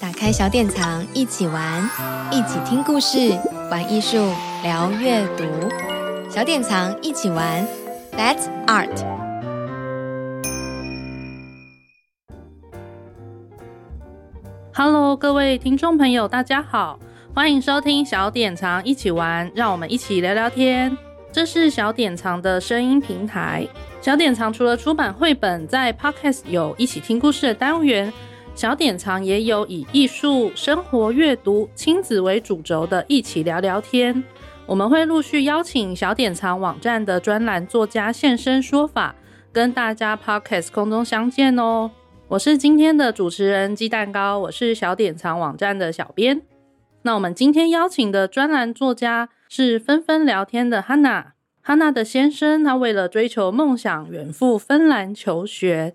打开小典藏，一起玩，一起听故事，玩艺术，聊阅读。小典藏一起玩，That's Art。Hello，各位听众朋友，大家好，欢迎收听小典藏一起玩，让我们一起聊聊天。这是小典藏的声音平台。小典藏除了出版绘本，在 Podcast 有一起听故事的单元。小典藏也有以艺术、生活、阅读、亲子为主轴的一起聊聊天。我们会陆续邀请小典藏网站的专栏作家现身说法，跟大家 Podcast 空中相见哦。我是今天的主持人鸡蛋糕，我是小典藏网站的小编。那我们今天邀请的专栏作家是纷纷聊天的 Hana。Hana 的先生，他为了追求梦想，远赴芬兰求学。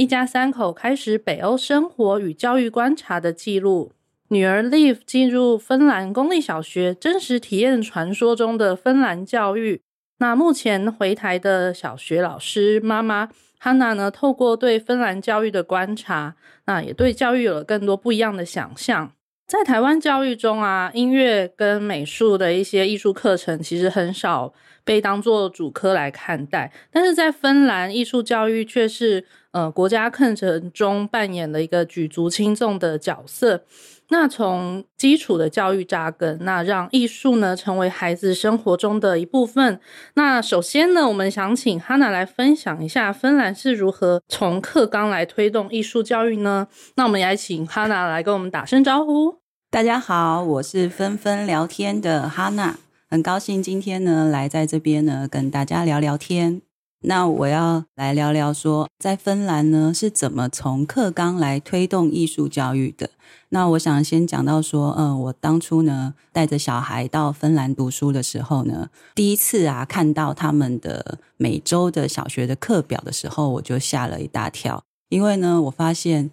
一家三口开始北欧生活与教育观察的记录。女儿 Live 进入芬兰公立小学，真实体验传说中的芬兰教育。那目前回台的小学老师妈妈 Hana 呢，透过对芬兰教育的观察，那也对教育有了更多不一样的想象。在台湾教育中啊，音乐跟美术的一些艺术课程其实很少被当作主科来看待，但是在芬兰，艺术教育却是。呃，国家课程中扮演了一个举足轻重的角色。那从基础的教育扎根，那让艺术呢成为孩子生活中的一部分。那首先呢，我们想请哈娜来分享一下芬兰是如何从课纲来推动艺术教育呢？那我们也请哈娜来跟我们打声招呼。大家好，我是纷纷聊天的哈娜很高兴今天呢来在这边呢跟大家聊聊天。那我要来聊聊说，在芬兰呢是怎么从课纲来推动艺术教育的。那我想先讲到说，嗯，我当初呢带着小孩到芬兰读书的时候呢，第一次啊看到他们的每周的小学的课表的时候，我就吓了一大跳，因为呢我发现。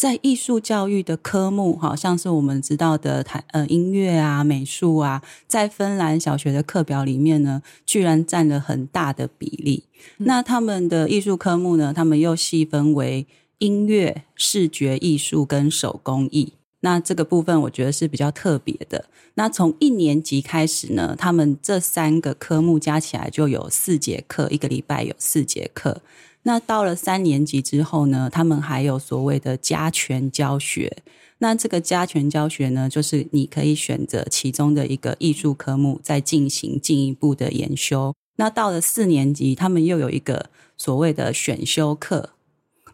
在艺术教育的科目，好像是我们知道的台呃音乐啊、美术啊，在芬兰小学的课表里面呢，居然占了很大的比例。嗯、那他们的艺术科目呢，他们又细分为音乐、视觉艺术跟手工艺。那这个部分我觉得是比较特别的。那从一年级开始呢，他们这三个科目加起来就有四节课，一个礼拜有四节课。那到了三年级之后呢，他们还有所谓的加权教学。那这个加权教学呢，就是你可以选择其中的一个艺术科目，再进行进一步的研修。那到了四年级，他们又有一个所谓的选修课。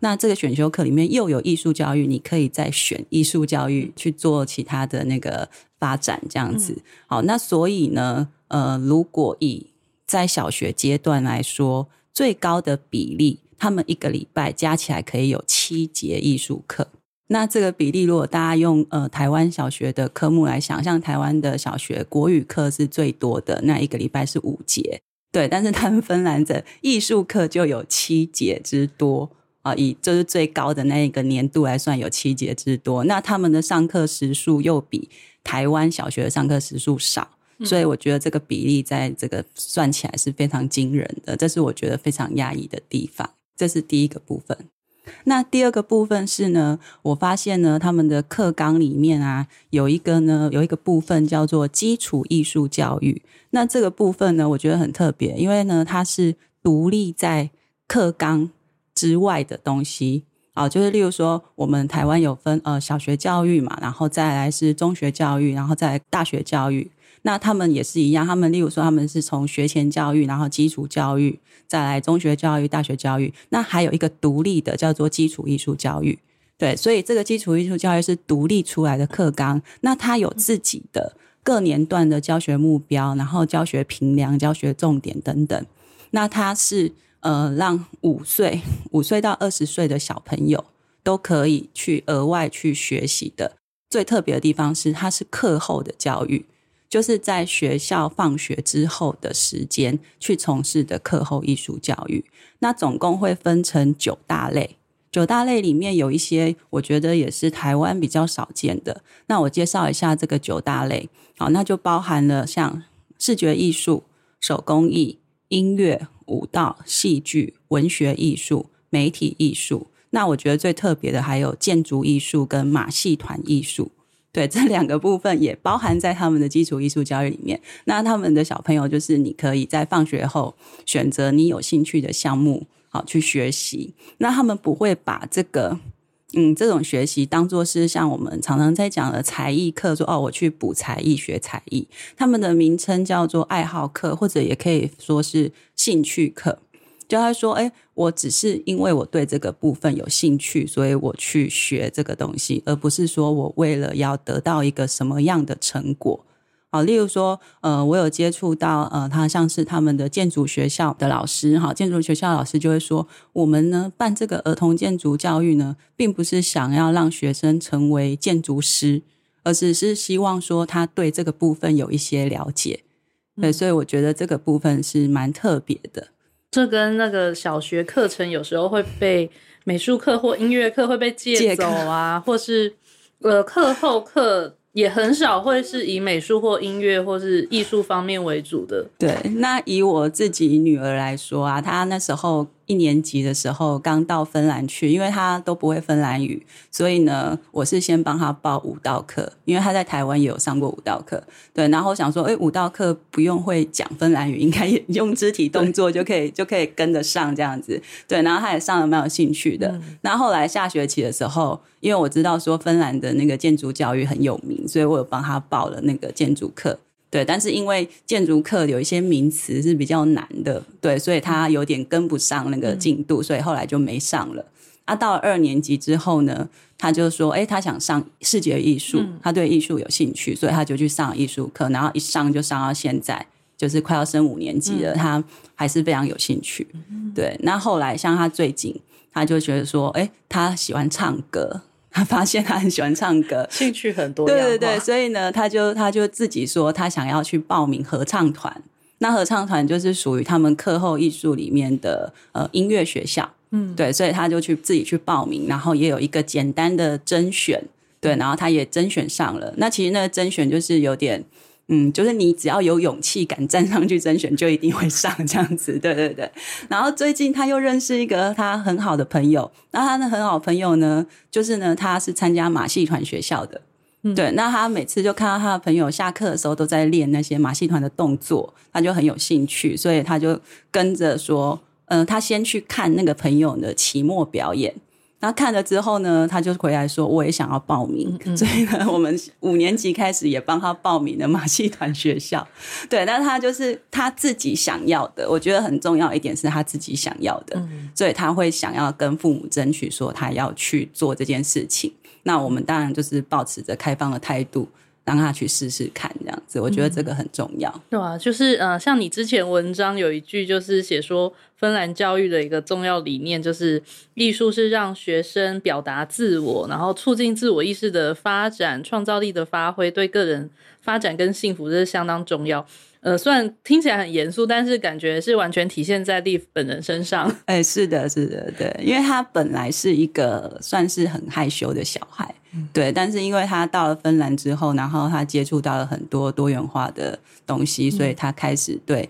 那这个选修课里面又有艺术教育，你可以再选艺术教育去做其他的那个发展，这样子。好，那所以呢，呃，如果以在小学阶段来说，最高的比例，他们一个礼拜加起来可以有七节艺术课。那这个比例，如果大家用呃台湾小学的科目来想，像台湾的小学国语课是最多的，那一个礼拜是五节，对。但是他们芬兰的艺术课就有七节之多啊，以就是最高的那一个年度来算，有七节之多。那他们的上课时数又比台湾小学的上课时数少。所以我觉得这个比例在这个算起来是非常惊人的，这是我觉得非常讶异的地方。这是第一个部分。那第二个部分是呢，我发现呢，他们的课纲里面啊，有一个呢，有一个部分叫做基础艺术教育。那这个部分呢，我觉得很特别，因为呢，它是独立在课纲之外的东西。啊，就是例如说，我们台湾有分呃小学教育嘛，然后再来是中学教育，然后再来大学教育。那他们也是一样，他们例如说他们是从学前教育，然后基础教育，再来中学教育、大学教育。那还有一个独立的叫做基础艺术教育，对，所以这个基础艺术教育是独立出来的课纲。那它有自己的各年段的教学目标，然后教学评量、教学重点等等。那它是呃让五岁五岁到二十岁的小朋友都可以去额外去学习的。最特别的地方是它是课后的教育。就是在学校放学之后的时间去从事的课后艺术教育，那总共会分成九大类。九大类里面有一些，我觉得也是台湾比较少见的。那我介绍一下这个九大类，好，那就包含了像视觉艺术、手工艺、音乐、舞蹈、戏剧、文学艺术、媒体艺术。那我觉得最特别的还有建筑艺术跟马戏团艺术。对，这两个部分也包含在他们的基础艺术教育里面。那他们的小朋友就是你可以在放学后选择你有兴趣的项目，好去学习。那他们不会把这个嗯这种学习当做是像我们常常在讲的才艺课，说哦我去补才艺学才艺。他们的名称叫做爱好课，或者也可以说是兴趣课。就他说：“哎，我只是因为我对这个部分有兴趣，所以我去学这个东西，而不是说我为了要得到一个什么样的成果。好，例如说，呃，我有接触到，呃，他像是他们的建筑学校的老师，哈，建筑学校老师就会说，我们呢办这个儿童建筑教育呢，并不是想要让学生成为建筑师，而只是希望说他对这个部分有一些了解。对，所以我觉得这个部分是蛮特别的。”这跟那个小学课程有时候会被美术课或音乐课会被借走啊，或是呃课后课。也很少会是以美术或音乐或是艺术方面为主的。对，那以我自己女儿来说啊，她那时候一年级的时候刚到芬兰去，因为他都不会芬兰语，所以呢，我是先帮他报舞蹈课，因为他在台湾也有上过舞蹈课。对，然后想说，哎，舞蹈课不用会讲芬兰语，应该也 用肢体动作就可以就可以跟得上这样子。对，然后他也上了蛮有兴趣的。那、嗯、后来下学期的时候，因为我知道说芬兰的那个建筑教育很有名。所以我有帮他报了那个建筑课，对，但是因为建筑课有一些名词是比较难的，对，所以他有点跟不上那个进度，所以后来就没上了。啊，到了二年级之后呢，他就说，哎，他想上视觉艺术，他对艺术有兴趣，所以他就去上艺术课，然后一上就上到现在，就是快要升五年级了，他还是非常有兴趣。对，那后来像他最近，他就觉得说，哎，他喜欢唱歌。他发现他很喜欢唱歌，兴趣很多。对对对，所以呢，他就他就自己说他想要去报名合唱团。那合唱团就是属于他们课后艺术里面的呃音乐学校，嗯，对，所以他就去自己去报名，然后也有一个简单的甄选，对，然后他也甄选上了。那其实那个甄选就是有点。嗯，就是你只要有勇气敢站上去甄选，就一定会上这样子，对对对。然后最近他又认识一个他很好的朋友，那他的很好朋友呢，就是呢，他是参加马戏团学校的，嗯，对。那他每次就看到他的朋友下课的时候都在练那些马戏团的动作，他就很有兴趣，所以他就跟着说，嗯，呃，他先去看那个朋友的期末表演。那看了之后呢，他就回来说：“我也想要报名。嗯嗯” 所以呢，我们五年级开始也帮他报名了马戏团学校。对，那他就是他自己想要的。我觉得很重要一点是他自己想要的，嗯、所以他会想要跟父母争取说他要去做这件事情。那我们当然就是保持着开放的态度。让他去试试看，这样子，我觉得这个很重要。嗯、对啊，就是呃，像你之前文章有一句，就是写说芬兰教育的一个重要理念，就是艺术是让学生表达自我，然后促进自我意识的发展、创造力的发挥，对个人发展跟幸福这是相当重要。呃，虽然听起来很严肃，但是感觉是完全体现在 Liv 本人身上。哎、欸，是的，是的，对，因为他本来是一个算是很害羞的小孩，嗯、对，但是因为他到了芬兰之后，然后他接触到了很多多元化的东西，所以他开始对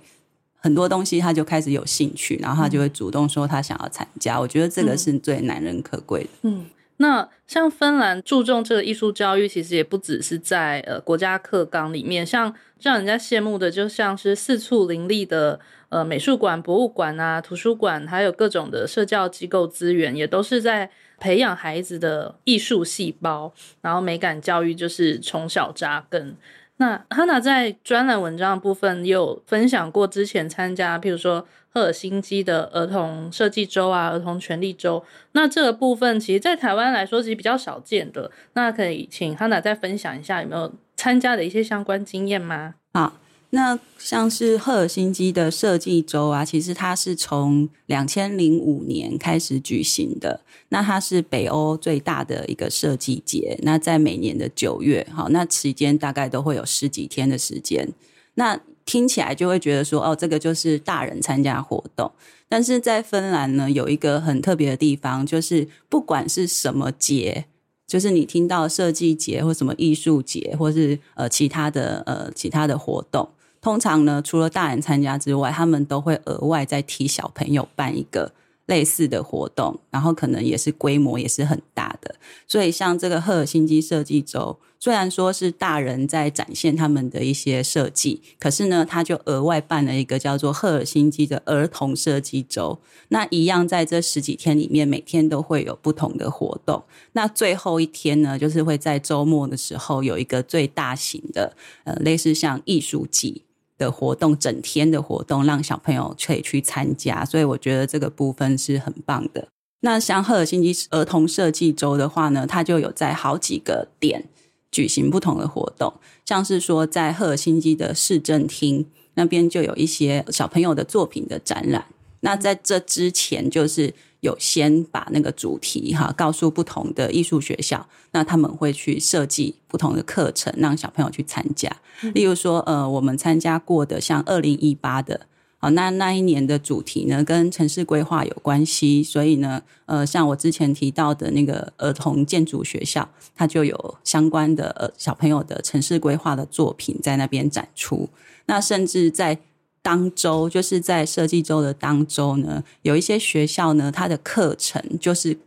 很多东西他就开始有兴趣，然后他就会主动说他想要参加。我觉得这个是最难能可贵的。嗯。那像芬兰注重这个艺术教育，其实也不只是在呃国家课纲里面，像让人家羡慕的，就像是四处林立的呃美术馆、博物馆啊、图书馆，还有各种的社教机构资源，也都是在培养孩子的艺术细胞，然后美感教育就是从小扎根。那哈娜在专栏文章的部分有分享过，之前参加，譬如说赫尔辛基的儿童设计周啊、儿童权利周，那这个部分其实，在台湾来说，其实比较少见的。那可以请哈娜再分享一下，有没有参加的一些相关经验吗？好。那像是赫尔辛基的设计周啊，其实它是从两千零五年开始举行的。那它是北欧最大的一个设计节。那在每年的九月，好，那期间大概都会有十几天的时间。那听起来就会觉得说，哦，这个就是大人参加活动。但是在芬兰呢，有一个很特别的地方，就是不管是什么节，就是你听到设计节或什么艺术节，或是呃其他的呃其他的活动。通常呢，除了大人参加之外，他们都会额外再替小朋友办一个类似的活动，然后可能也是规模也是很大的。所以像这个赫尔辛基设计周，虽然说是大人在展现他们的一些设计，可是呢，他就额外办了一个叫做赫尔辛基的儿童设计周。那一样在这十几天里面，每天都会有不同的活动。那最后一天呢，就是会在周末的时候有一个最大型的，呃，类似像艺术季的活动，整天的活动，让小朋友可以去参加。所以我觉得这个部分是很棒的。那像赫尔辛基儿童设计周的话呢，它就有在好几个点。举行不同的活动，像是说在赫尔辛基的市政厅那边就有一些小朋友的作品的展览。那在这之前，就是有先把那个主题哈告诉不同的艺术学校，那他们会去设计不同的课程，让小朋友去参加。例如说，呃，我们参加过的像二零一八的。好，那那一年的主题呢，跟城市规划有关系，所以呢，呃，像我之前提到的那个儿童建筑学校，它就有相关的呃小朋友的城市规划的作品在那边展出。那甚至在当周，就是在设计周的当周呢，有一些学校呢，它的课程就是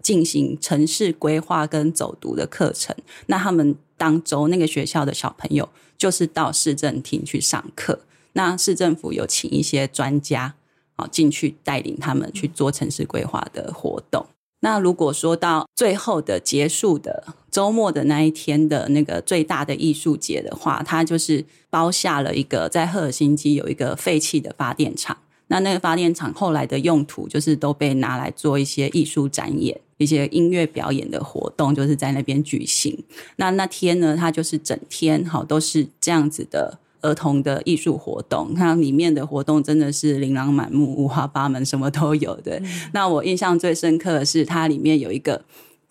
进行城市规划跟走读的课程。那他们当周那个学校的小朋友，就是到市政厅去上课。那市政府有请一些专家啊进去带领他们去做城市规划的活动。那如果说到最后的结束的周末的那一天的那个最大的艺术节的话，它就是包下了一个在赫尔辛基有一个废弃的发电厂。那那个发电厂后来的用途就是都被拿来做一些艺术展演、一些音乐表演的活动，就是在那边举行。那那天呢，它就是整天好都是这样子的。儿童的艺术活动，它里面的活动真的是琳琅满目、五花八门，什么都有的。嗯、那我印象最深刻的是，它里面有一个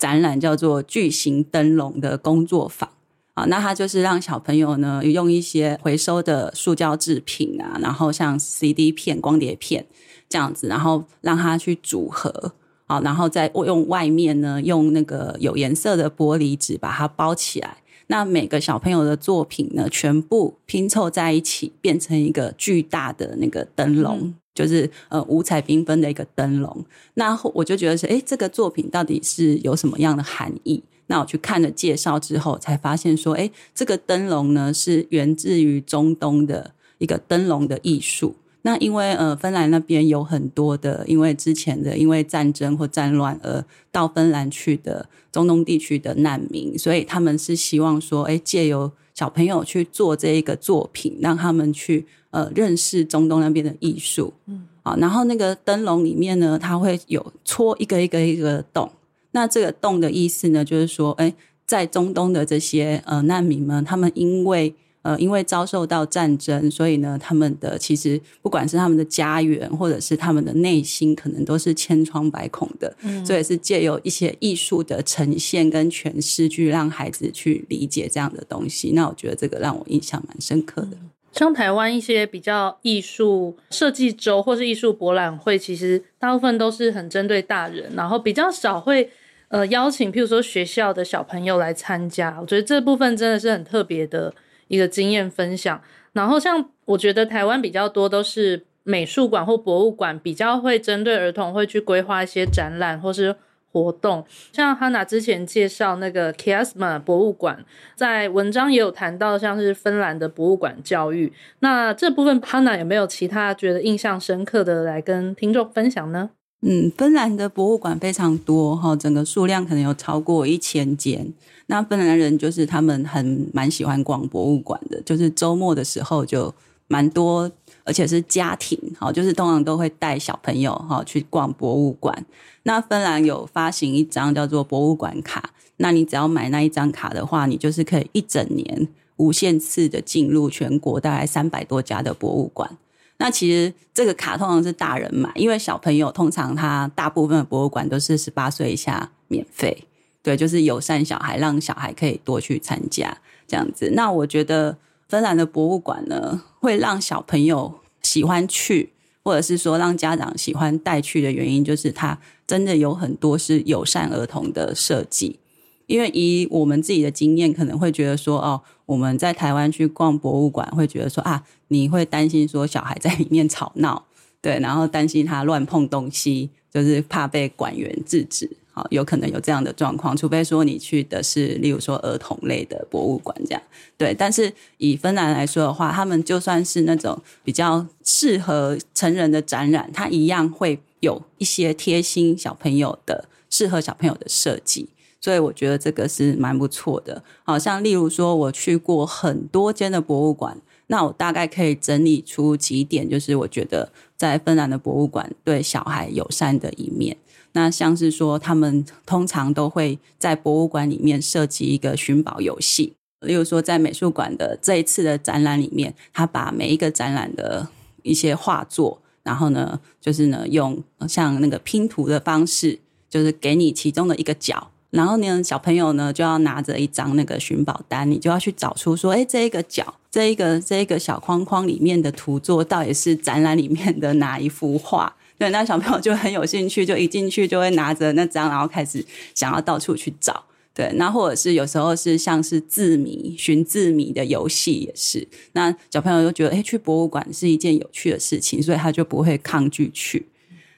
展览叫做“巨型灯笼”的工作坊啊。那它就是让小朋友呢用一些回收的塑胶制品啊，然后像 CD 片、光碟片这样子，然后让它去组合啊，然后再用外面呢用那个有颜色的玻璃纸把它包起来。那每个小朋友的作品呢，全部拼凑在一起，变成一个巨大的那个灯笼，就是呃五彩缤纷的一个灯笼。那我就觉得是，诶，这个作品到底是有什么样的含义？那我去看了介绍之后，才发现说，诶，这个灯笼呢是源自于中东的一个灯笼的艺术。那因为呃，芬兰那边有很多的，因为之前的因为战争或战乱而到芬兰去的中东地区的难民，所以他们是希望说，哎，借由小朋友去做这一个作品，让他们去呃认识中东那边的艺术。嗯，啊，然后那个灯笼里面呢，它会有戳一个一个一个洞。那这个洞的意思呢，就是说，哎，在中东的这些呃难民们，他们因为呃，因为遭受到战争，所以呢，他们的其实不管是他们的家园，或者是他们的内心，可能都是千疮百孔的。嗯，所以是借由一些艺术的呈现跟诠释，去让孩子去理解这样的东西。那我觉得这个让我印象蛮深刻的。像台湾一些比较艺术设计周或是艺术博览会，其实大部分都是很针对大人，然后比较少会呃邀请，譬如说学校的小朋友来参加。我觉得这部分真的是很特别的。一个经验分享，然后像我觉得台湾比较多都是美术馆或博物馆比较会针对儿童会去规划一些展览或是活动，像哈娜之前介绍那个 Kiasma 博物馆，在文章也有谈到像是芬兰的博物馆教育，那这部分哈娜有没有其他觉得印象深刻的来跟听众分享呢？嗯，芬兰的博物馆非常多哈，整个数量可能有超过一千间。那芬兰人就是他们很蛮喜欢逛博物馆的，就是周末的时候就蛮多，而且是家庭哈，就是通常都会带小朋友哈去逛博物馆。那芬兰有发行一张叫做博物馆卡，那你只要买那一张卡的话，你就是可以一整年无限次的进入全国大概三百多家的博物馆。那其实这个卡通常是大人买，因为小朋友通常他大部分的博物馆都是十八岁以下免费，对，就是友善小孩，让小孩可以多去参加这样子。那我觉得芬兰的博物馆呢，会让小朋友喜欢去，或者是说让家长喜欢带去的原因，就是它真的有很多是友善儿童的设计。因为以我们自己的经验，可能会觉得说，哦，我们在台湾去逛博物馆，会觉得说啊，你会担心说小孩在里面吵闹，对，然后担心他乱碰东西，就是怕被管员制止。好，有可能有这样的状况，除非说你去的是，例如说儿童类的博物馆这样，对。但是以芬兰来说的话，他们就算是那种比较适合成人的展览，它一样会有一些贴心小朋友的、适合小朋友的设计。所以我觉得这个是蛮不错的。好像例如说，我去过很多间的博物馆，那我大概可以整理出几点，就是我觉得在芬兰的博物馆对小孩友善的一面。那像是说，他们通常都会在博物馆里面设计一个寻宝游戏。例如说，在美术馆的这一次的展览里面，他把每一个展览的一些画作，然后呢，就是呢，用像那个拼图的方式，就是给你其中的一个角，然后呢，小朋友呢就要拿着一张那个寻宝单，你就要去找出说，哎，这一个角，这一个这一个小框框里面的图作，到底是展览里面的哪一幅画？对，那小朋友就很有兴趣，就一进去就会拿着那张，然后开始想要到处去找。对，那或者是有时候是像是字谜、寻字谜的游戏也是。那小朋友就觉得，哎，去博物馆是一件有趣的事情，所以他就不会抗拒去。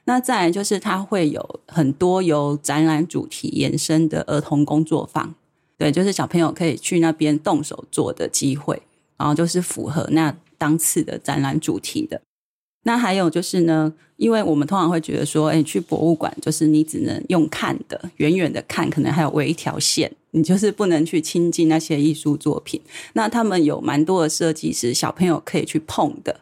那再来就是，他会有很多由展览主题延伸的儿童工作坊。对，就是小朋友可以去那边动手做的机会，然后就是符合那当次的展览主题的。那还有就是呢，因为我们通常会觉得说，哎，去博物馆就是你只能用看的，远远的看，可能还有围一条线，你就是不能去亲近那些艺术作品。那他们有蛮多的设计是小朋友可以去碰的。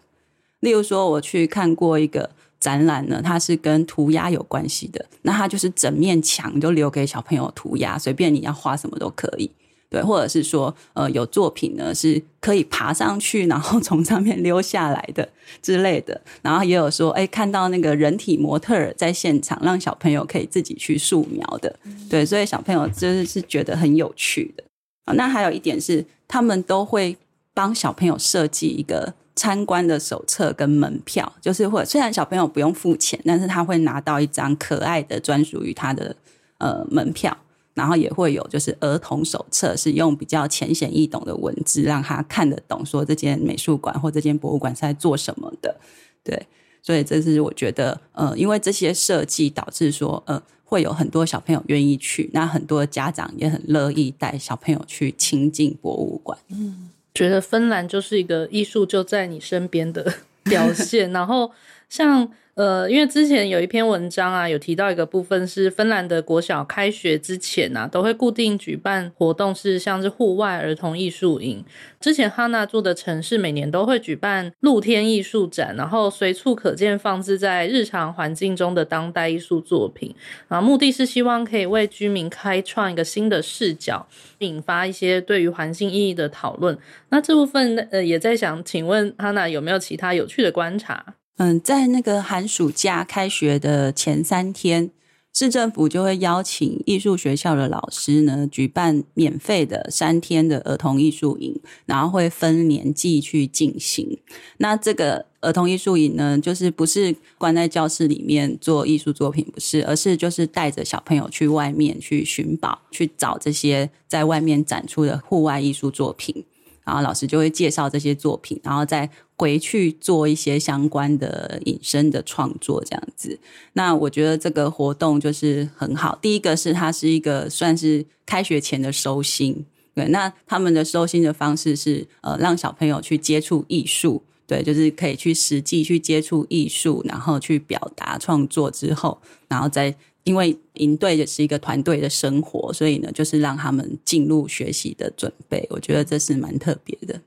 例如说，我去看过一个展览呢，它是跟涂鸦有关系的，那它就是整面墙都留给小朋友涂鸦，随便你要画什么都可以。对，或者是说，呃，有作品呢是可以爬上去，然后从上面溜下来的之类的。然后也有说，哎，看到那个人体模特儿在现场，让小朋友可以自己去素描的。对，所以小朋友就是是觉得很有趣的。啊，那还有一点是，他们都会帮小朋友设计一个参观的手册跟门票，就是或者虽然小朋友不用付钱，但是他会拿到一张可爱的专属于他的呃门票。然后也会有就是儿童手册，是用比较浅显易懂的文字，让他看得懂，说这间美术馆或这间博物馆是在做什么的。对，所以这是我觉得，呃，因为这些设计导致说，呃，会有很多小朋友愿意去，那很多家长也很乐意带小朋友去亲近博物馆。嗯，觉得芬兰就是一个艺术就在你身边的表现，然后像。呃，因为之前有一篇文章啊，有提到一个部分是芬兰的国小开学之前啊，都会固定举办活动，是像是户外儿童艺术营。之前哈娜住的城市每年都会举办露天艺术展，然后随处可见放置在日常环境中的当代艺术作品，然后目的是希望可以为居民开创一个新的视角，引发一些对于环境意义的讨论。那这部分呃，也在想请问哈娜有没有其他有趣的观察？嗯，在那个寒暑假开学的前三天，市政府就会邀请艺术学校的老师呢，举办免费的三天的儿童艺术营，然后会分年纪去进行。那这个儿童艺术营呢，就是不是关在教室里面做艺术作品，不是，而是就是带着小朋友去外面去寻宝，去找这些在外面展出的户外艺术作品。然后老师就会介绍这些作品，然后再回去做一些相关的隐身的创作，这样子。那我觉得这个活动就是很好。第一个是它是一个算是开学前的收心，对。那他们的收心的方式是呃，让小朋友去接触艺术，对，就是可以去实际去接触艺术，然后去表达创作之后，然后再。因为营队也是一个团队的生活，所以呢，就是让他们进入学习的准备。我觉得这是蛮特别的。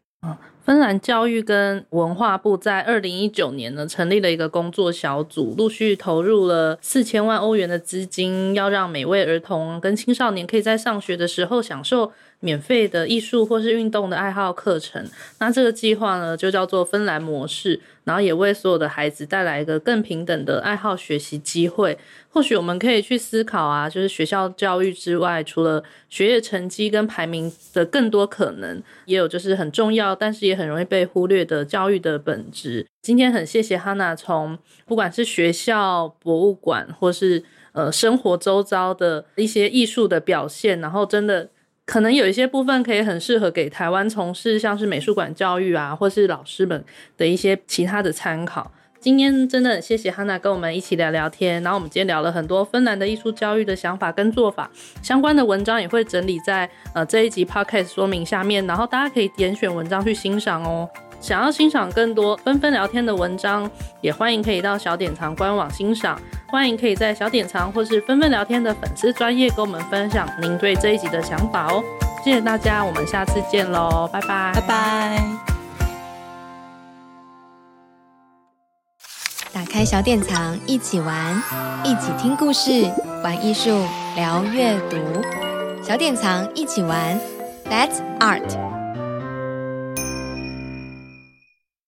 芬兰教育跟文化部在二零一九年呢，成立了一个工作小组，陆续投入了四千万欧元的资金，要让每位儿童跟青少年可以在上学的时候享受免费的艺术或是运动的爱好课程。那这个计划呢，就叫做芬兰模式。然后也为所有的孩子带来一个更平等的爱好学习机会。或许我们可以去思考啊，就是学校教育之外，除了学业成绩跟排名的更多可能，也有就是很重要，但是也很容易被忽略的教育的本质。今天很谢谢哈娜，从不管是学校、博物馆，或是呃生活周遭的一些艺术的表现，然后真的。可能有一些部分可以很适合给台湾从事像是美术馆教育啊，或是老师们的一些其他的参考。今天真的谢谢 Hana 跟我们一起聊聊天，然后我们今天聊了很多芬兰的艺术教育的想法跟做法，相关的文章也会整理在呃这一集 Podcast 说明下面，然后大家可以点选文章去欣赏哦。想要欣赏更多纷纷聊天的文章，也欢迎可以到小典藏官网欣赏，欢迎可以在小典藏或是纷纷聊天的粉丝专页跟我们分享您对这一集的想法哦。谢谢大家，我们下次见喽，拜拜，拜拜。打开小典藏，一起玩，一起听故事，玩艺术，聊阅读。小典藏，一起玩，That's Art。